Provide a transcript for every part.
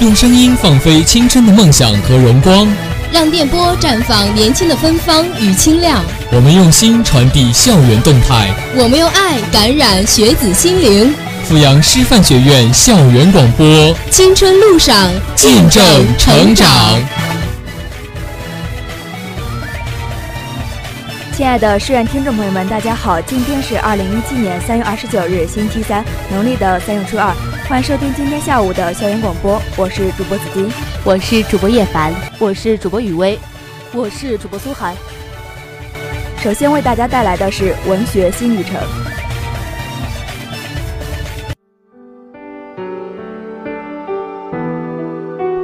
用声音放飞青春的梦想和荣光，让电波绽放年轻的芬芳与清亮。我们用心传递校园动态，我们用爱感染学子心灵。阜阳师范学院校园广播，青春路上见证成长。亲爱的书院听众朋友们，大家好，今天是二零一七年三月二十九日，星期三，农历的三月初二。欢迎收听今天下午的校园广播，我是主播子金，我是主播叶凡，我是主播雨薇，我是主播苏涵。首先为大家带来的是文学新旅程，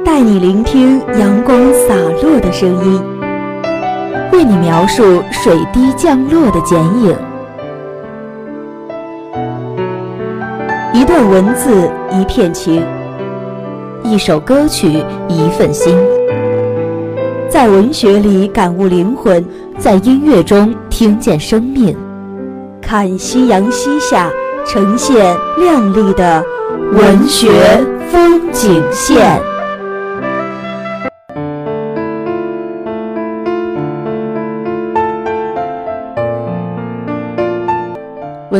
带你聆听阳光洒落的声音，为你描述水滴降落的剪影。一段文字，一片情；一首歌曲，一份心。在文学里感悟灵魂，在音乐中听见生命。看夕阳西下，呈现亮丽的文学风景线。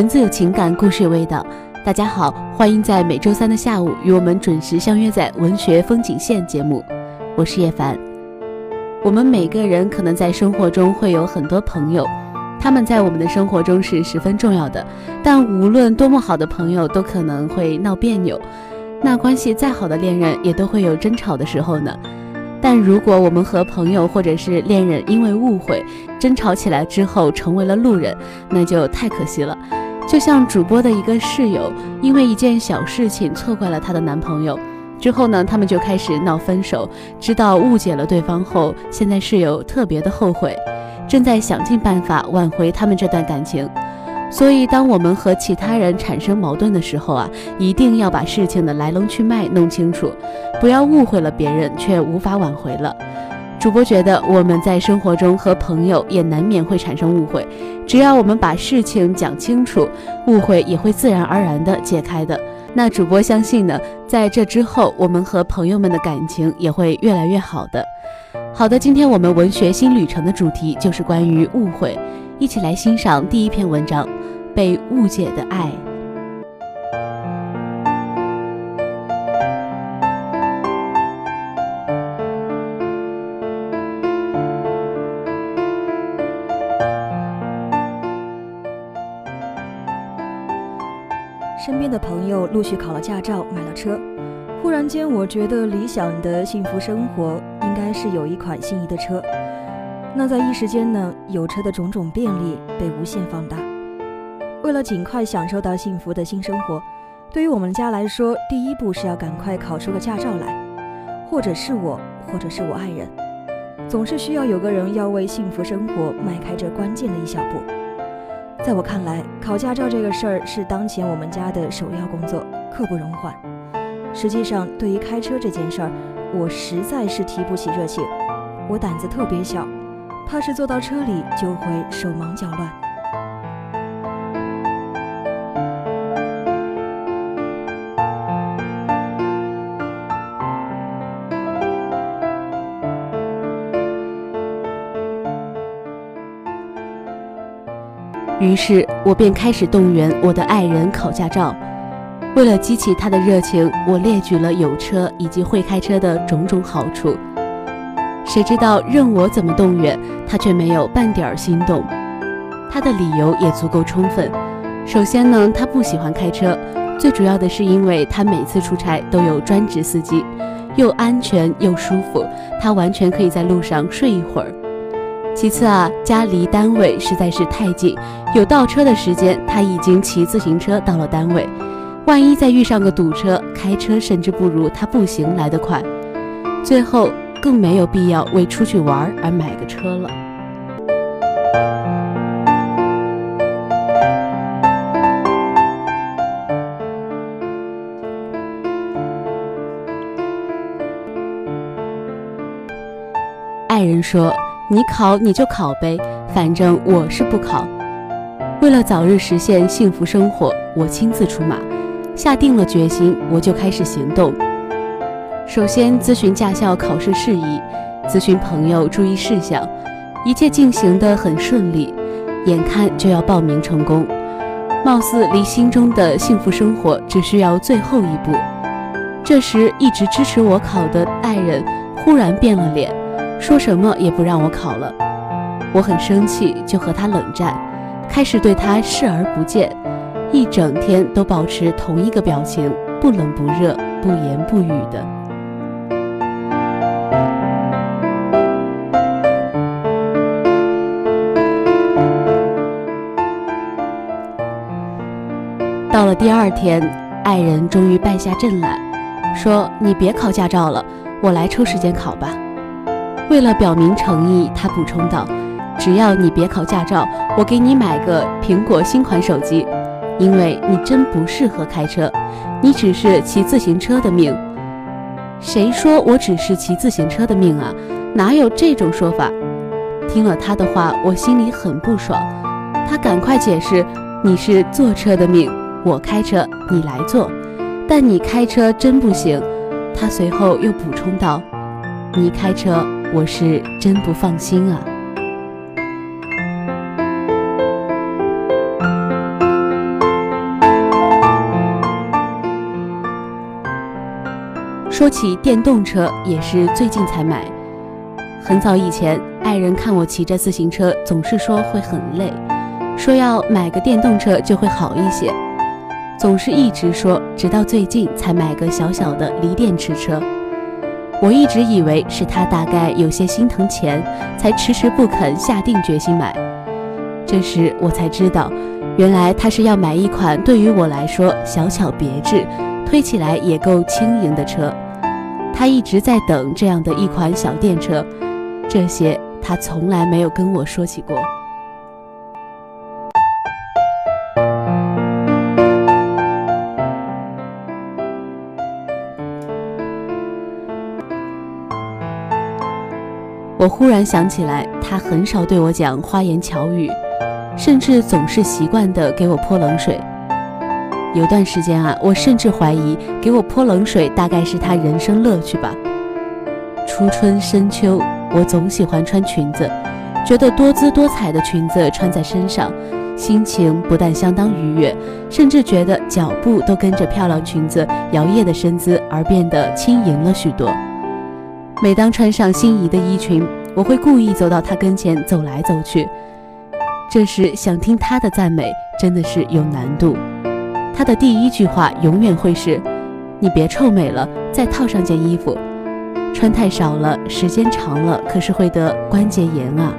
文字有情感，故事有味道。大家好，欢迎在每周三的下午与我们准时相约在《文学风景线》节目，我是叶凡。我们每个人可能在生活中会有很多朋友，他们在我们的生活中是十分重要的。但无论多么好的朋友，都可能会闹别扭。那关系再好的恋人，也都会有争吵的时候呢。但如果我们和朋友或者是恋人因为误会争吵起来之后成为了路人，那就太可惜了。就像主播的一个室友，因为一件小事情错怪了她的男朋友，之后呢，他们就开始闹分手。知道误解了对方后，现在室友特别的后悔，正在想尽办法挽回他们这段感情。所以，当我们和其他人产生矛盾的时候啊，一定要把事情的来龙去脉弄清楚，不要误会了别人却无法挽回了。主播觉得我们在生活中和朋友也难免会产生误会，只要我们把事情讲清楚，误会也会自然而然的解开的。那主播相信呢，在这之后，我们和朋友们的感情也会越来越好的。好的，今天我们文学新旅程的主题就是关于误会，一起来欣赏第一篇文章《被误解的爱》。身边的朋友陆续考了驾照，买了车。忽然间，我觉得理想的幸福生活应该是有一款心仪的车。那在一时间呢，有车的种种便利被无限放大。为了尽快享受到幸福的新生活，对于我们家来说，第一步是要赶快考出个驾照来，或者是我，或者是我爱人，总是需要有个人要为幸福生活迈开这关键的一小步。在我看来，考驾照这个事儿是当前我们家的首要工作，刻不容缓。实际上，对于开车这件事儿，我实在是提不起热情。我胆子特别小，怕是坐到车里就会手忙脚乱。于是我便开始动员我的爱人考驾照。为了激起他的热情，我列举了有车以及会开车的种种好处。谁知道任我怎么动员，他却没有半点心动。他的理由也足够充分。首先呢，他不喜欢开车，最主要的是因为他每次出差都有专职司机，又安全又舒服，他完全可以在路上睡一会儿。其次啊，家离单位实在是太近，有倒车的时间，他已经骑自行车到了单位。万一再遇上个堵车，开车甚至不如他步行来得快。最后，更没有必要为出去玩而买个车了。爱人说。你考你就考呗，反正我是不考。为了早日实现幸福生活，我亲自出马，下定了决心，我就开始行动。首先咨询驾校考试事宜，咨询朋友注意事项，一切进行得很顺利，眼看就要报名成功，貌似离心中的幸福生活只需要最后一步。这时，一直支持我考的爱人忽然变了脸，说什么也不让我考了。我很生气，就和他冷战。开始对他视而不见，一整天都保持同一个表情，不冷不热，不言不语的。到了第二天，爱人终于败下阵来，说：“你别考驾照了，我来抽时间考吧。”为了表明诚意，他补充道。只要你别考驾照，我给你买个苹果新款手机，因为你真不适合开车，你只是骑自行车的命。谁说我只是骑自行车的命啊？哪有这种说法？听了他的话，我心里很不爽。他赶快解释：“你是坐车的命，我开车，你来坐。但你开车真不行。”他随后又补充道：“你开车，我是真不放心啊。”说起电动车，也是最近才买。很早以前，爱人看我骑着自行车，总是说会很累，说要买个电动车就会好一些，总是一直说，直到最近才买个小小的锂电池车。我一直以为是他大概有些心疼钱，才迟迟不肯下定决心买。这时我才知道，原来他是要买一款对于我来说小巧别致，推起来也够轻盈的车。他一直在等这样的一款小电车，这些他从来没有跟我说起过。我忽然想起来，他很少对我讲花言巧语，甚至总是习惯的给我泼冷水。有段时间啊，我甚至怀疑给我泼冷水大概是他人生乐趣吧。初春深秋，我总喜欢穿裙子，觉得多姿多彩的裙子穿在身上，心情不但相当愉悦，甚至觉得脚步都跟着漂亮裙子摇曳的身姿而变得轻盈了许多。每当穿上心仪的衣裙，我会故意走到他跟前走来走去，这时想听他的赞美真的是有难度。他的第一句话永远会是：“你别臭美了，再套上件衣服，穿太少了，时间长了可是会得关节炎啊。”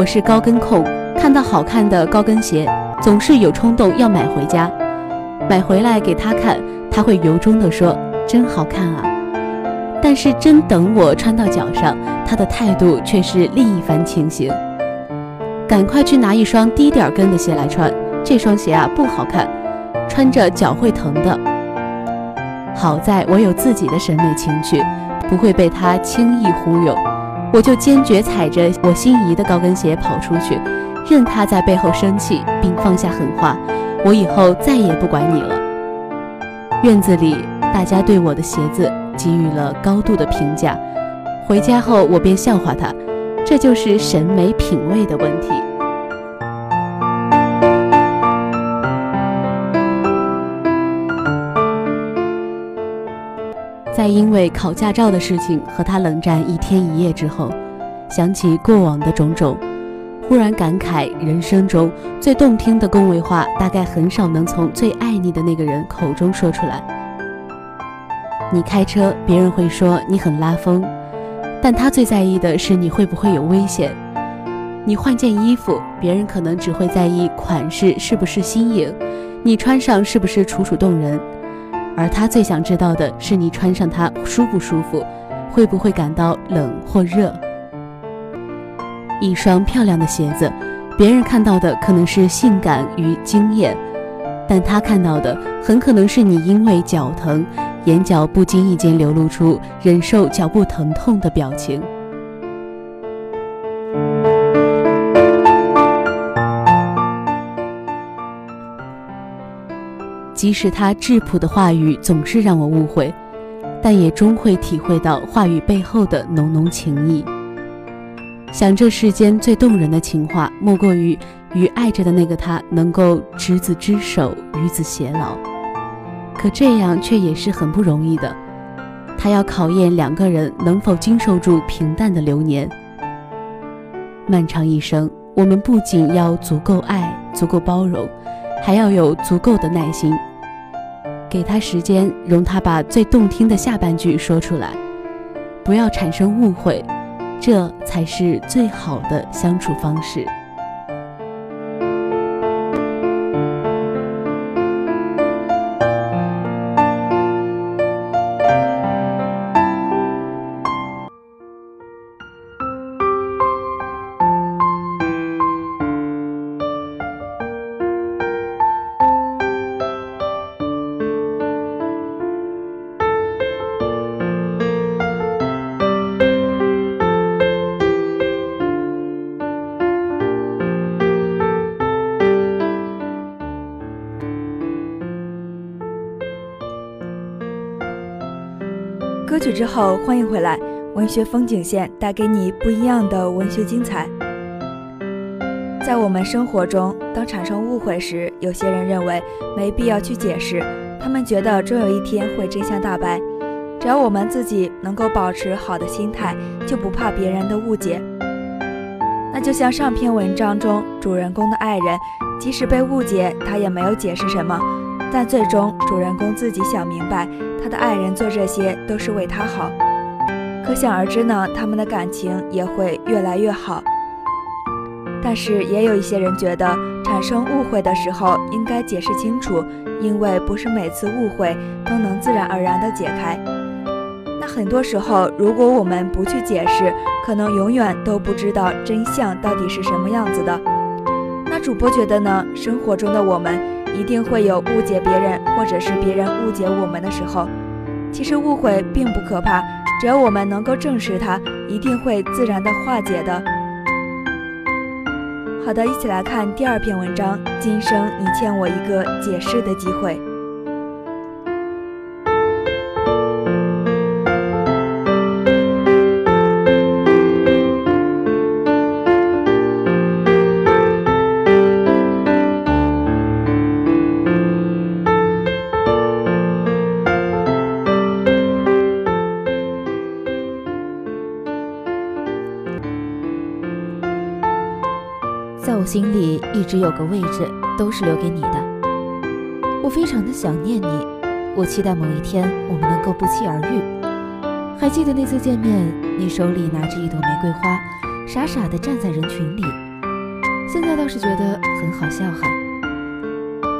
我是高跟控，看到好看的高跟鞋，总是有冲动要买回家。买回来给他看，他会由衷地说：“真好看啊！”但是真等我穿到脚上，他的态度却是另一番情形。赶快去拿一双低点跟的鞋来穿，这双鞋啊不好看，穿着脚会疼的。好在我有自己的审美情趣，不会被他轻易忽悠，我就坚决踩着我心仪的高跟鞋跑出去，任他在背后生气，并放下狠话。我以后再也不管你了。院子里，大家对我的鞋子给予了高度的评价。回家后，我便笑话他，这就是审美品味的问题。在因为考驾照的事情和他冷战一天一夜之后，想起过往的种种。忽然感慨，人生中最动听的恭维话，大概很少能从最爱你的那个人口中说出来。你开车，别人会说你很拉风，但他最在意的是你会不会有危险。你换件衣服，别人可能只会在意款式是不是新颖，你穿上是不是楚楚动人，而他最想知道的是你穿上它舒不舒服，会不会感到冷或热。一双漂亮的鞋子，别人看到的可能是性感与惊艳，但他看到的很可能是你因为脚疼，眼角不经意间流露出忍受脚部疼痛的表情。即使他质朴的话语总是让我误会，但也终会体会到话语背后的浓浓情意。想这世间最动人的情话，莫过于与爱着的那个他能够执子之手，与子偕老。可这样却也是很不容易的，他要考验两个人能否经受住平淡的流年。漫长一生，我们不仅要足够爱，足够包容，还要有足够的耐心。给他时间，容他把最动听的下半句说出来，不要产生误会。这才是最好的相处方式。之后，欢迎回来。文学风景线带给你不一样的文学精彩。在我们生活中，当产生误会时，有些人认为没必要去解释，他们觉得终有一天会真相大白。只要我们自己能够保持好的心态，就不怕别人的误解。那就像上篇文章中主人公的爱人，即使被误解，他也没有解释什么，但最终主人公自己想明白。他的爱人做这些都是为他好，可想而知呢，他们的感情也会越来越好。但是也有一些人觉得，产生误会的时候应该解释清楚，因为不是每次误会都能自然而然的解开。那很多时候，如果我们不去解释，可能永远都不知道真相到底是什么样子的。那主播觉得呢，生活中的我们。一定会有误解别人，或者是别人误解我们的时候。其实误会并不可怕，只要我们能够正视它，一定会自然的化解的。好的，一起来看第二篇文章。今生你欠我一个解释的机会。心里一直有个位置，都是留给你的。我非常的想念你，我期待某一天我们能够不期而遇。还记得那次见面，你手里拿着一朵玫瑰花，傻傻的站在人群里。现在倒是觉得很好笑哈。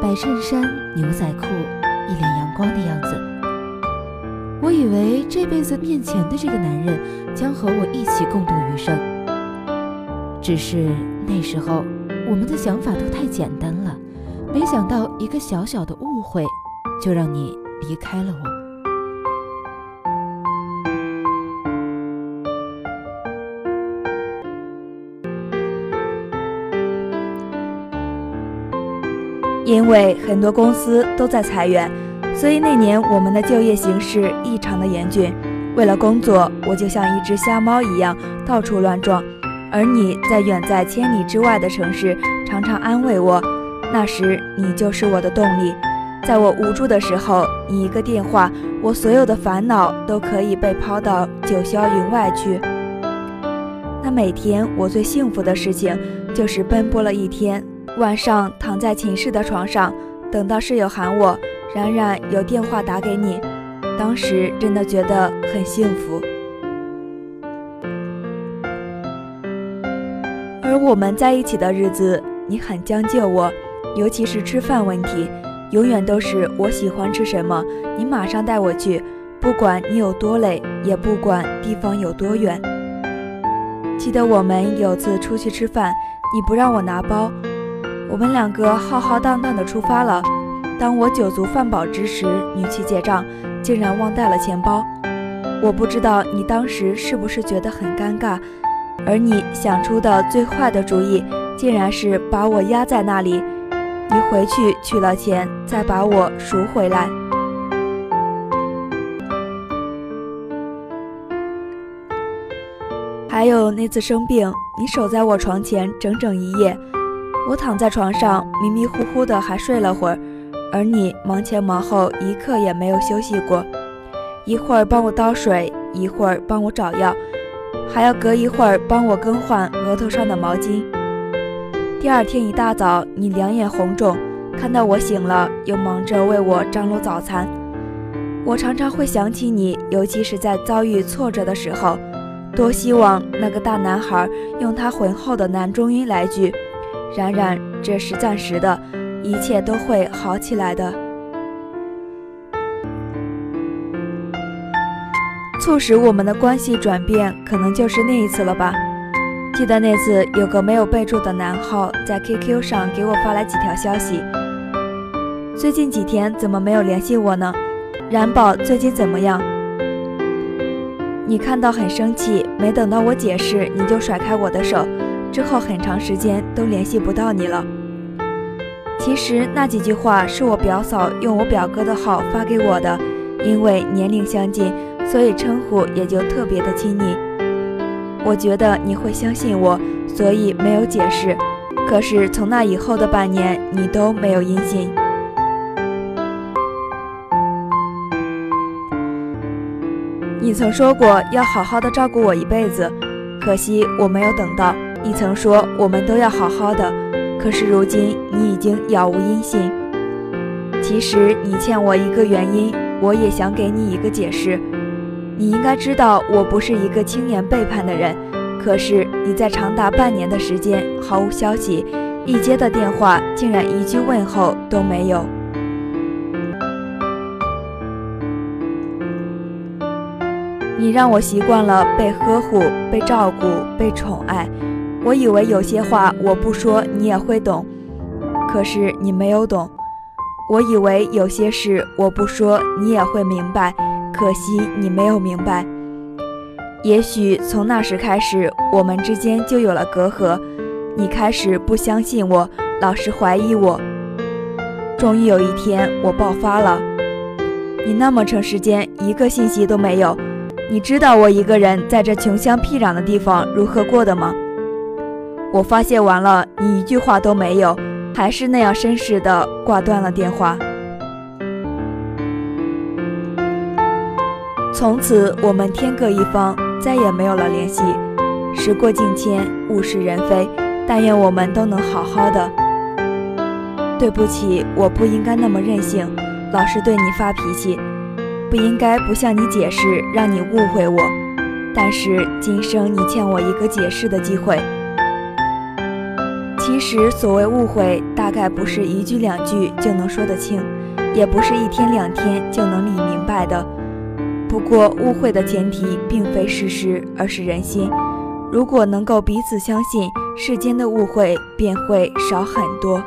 白衬衫、牛仔裤，一脸阳光的样子。我以为这辈子面前的这个男人将和我一起共度余生，只是那时候。我们的想法都太简单了，没想到一个小小的误会，就让你离开了我。因为很多公司都在裁员，所以那年我们的就业形势异常的严峻。为了工作，我就像一只瞎猫一样到处乱撞。而你在远在千里之外的城市，常常安慰我。那时你就是我的动力，在我无助的时候，你一个电话，我所有的烦恼都可以被抛到九霄云外去。那每天我最幸福的事情，就是奔波了一天，晚上躺在寝室的床上，等到室友喊我，冉冉有电话打给你，当时真的觉得很幸福。我们在一起的日子，你很将就我，尤其是吃饭问题，永远都是我喜欢吃什么，你马上带我去，不管你有多累，也不管地方有多远。记得我们有次出去吃饭，你不让我拿包。我们两个浩浩荡荡的出发了。当我酒足饭饱之时，你去结账，竟然忘带了钱包。我不知道你当时是不是觉得很尴尬，而你想出的最坏的主意，竟然是把我压在那里。你回去取了钱，再把我赎回来。还有那次生病，你守在我床前整整一夜。我躺在床上迷迷糊糊的，还睡了会儿，而你忙前忙后，一刻也没有休息过。一会儿帮我倒水，一会儿帮我找药，还要隔一会儿帮我更换额头上的毛巾。第二天一大早，你两眼红肿，看到我醒了，又忙着为我张罗早餐。我常常会想起你，尤其是在遭遇挫折的时候，多希望那个大男孩用他浑厚的男中音来句。然然，这是暂时的，一切都会好起来的。促使我们的关系转变，可能就是那一次了吧？记得那次有个没有备注的男号在 QQ 上给我发来几条消息：最近几天怎么没有联系我呢？然宝最近怎么样？你看到很生气，没等到我解释，你就甩开我的手。之后很长时间都联系不到你了。其实那几句话是我表嫂用我表哥的号发给我的，因为年龄相近，所以称呼也就特别的亲昵。我觉得你会相信我，所以没有解释。可是从那以后的半年，你都没有音信。你曾说过要好好的照顾我一辈子，可惜我没有等到。你曾说我们都要好好的，可是如今你已经杳无音信。其实你欠我一个原因，我也想给你一个解释。你应该知道我不是一个轻言背叛的人，可是你在长达半年的时间毫无消息，一接的电话竟然一句问候都没有。你让我习惯了被呵护、被照顾、被宠爱。我以为有些话我不说你也会懂，可是你没有懂。我以为有些事我不说你也会明白，可惜你没有明白。也许从那时开始，我们之间就有了隔阂。你开始不相信我，老是怀疑我。终于有一天，我爆发了。你那么长时间一个信息都没有，你知道我一个人在这穷乡僻壤的地方如何过的吗？我发泄完了，你一句话都没有，还是那样绅士的挂断了电话。从此我们天各一方，再也没有了联系。时过境迁，物是人非，但愿我们都能好好的。对不起，我不应该那么任性，老是对你发脾气，不应该不向你解释，让你误会我。但是今生你欠我一个解释的机会。其实所谓误会，大概不是一句两句就能说得清，也不是一天两天就能理明白的。不过误会的前提并非事实，而是人心。如果能够彼此相信，世间的误会便会少很多。